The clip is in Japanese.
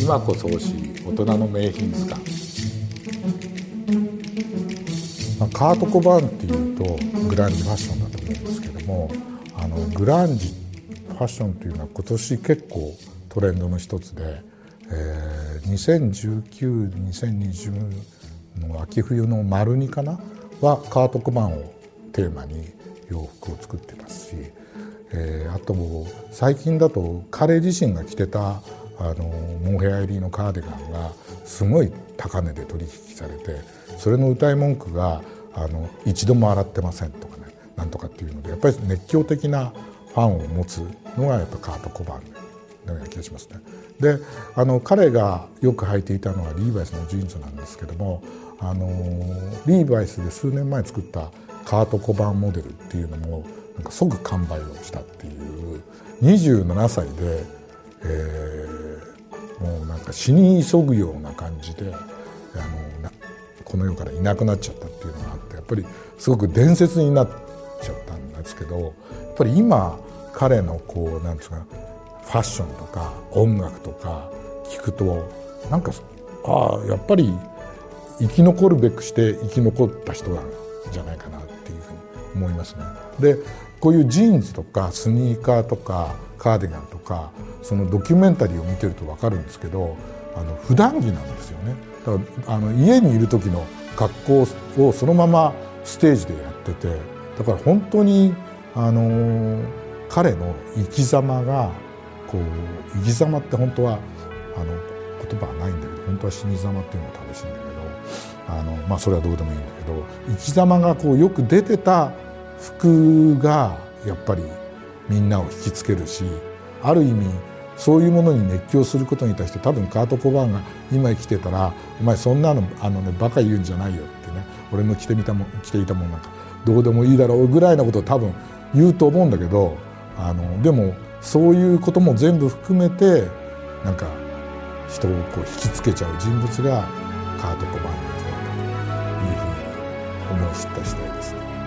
今こそ欲しい大人の名品図鑑、カート・コバーンっていうとグランジファッションだと思うんですけどもあのグランジファッションというのは今年結構トレンドの一つで、えー、20192020の秋冬の丸2かなはカート・コバーンをテーマに洋服を作ってますし、えー、あと最近だと彼自身が着てたあのモヘア入りのカーディガンがすごい高値で取引されてそれの歌い文句があの一度も洗ってませんとかねなんとかっていうのでやっぱり熱狂的なファンを持つのがやっぱカート・コバーンのような気がしますね。であの彼がよく履いていたのはリーバイスのジーンズなんですけどもあのリーバイスで数年前作ったカート・コバーンモデルっていうのもなんか即完売をしたっていう27歳で、えー、もうなんか死に急ぐような感じであのこの世からいなくなっちゃったっていうのがあってやっぱりすごく伝説になっちゃったんですけどやっぱり今彼のこうなんですかファッションとか音楽とか聞くとなんかああやっぱり生き残るべくして生き残った人なんじゃないかなっていうふうに思いますね。でこういうジーンズとかスニーカーとかカーディガンとかそのドキュメンタリーを見てると分かるんですけどあの普段着なんですよね。だからあの家にいる時の格好をそのままステージでやっててだから本当にあの彼の生き様がこう生き様って本当はあの言葉はないんだけど本当は死に様っていうのが正しいんだけどあの、まあ、それはどうでもいいんだけど生き様がこうよく出てた服がやっぱりみんなを引きつけるしある意味そういうものに熱狂することに対して多分カート・コバーンが今生きてたら「お前そんなのあの、ね、バカ言うんじゃないよ」ってね俺の着てみたも着ていたもんなんかどうでもいいだろうぐらいなことを多分言うと思うんだけどあのでもそういうことも全部含めてなんか人をこう引きつけちゃう人物がカート・コバーンなんじゃないかというふうに思い知った次第ですね。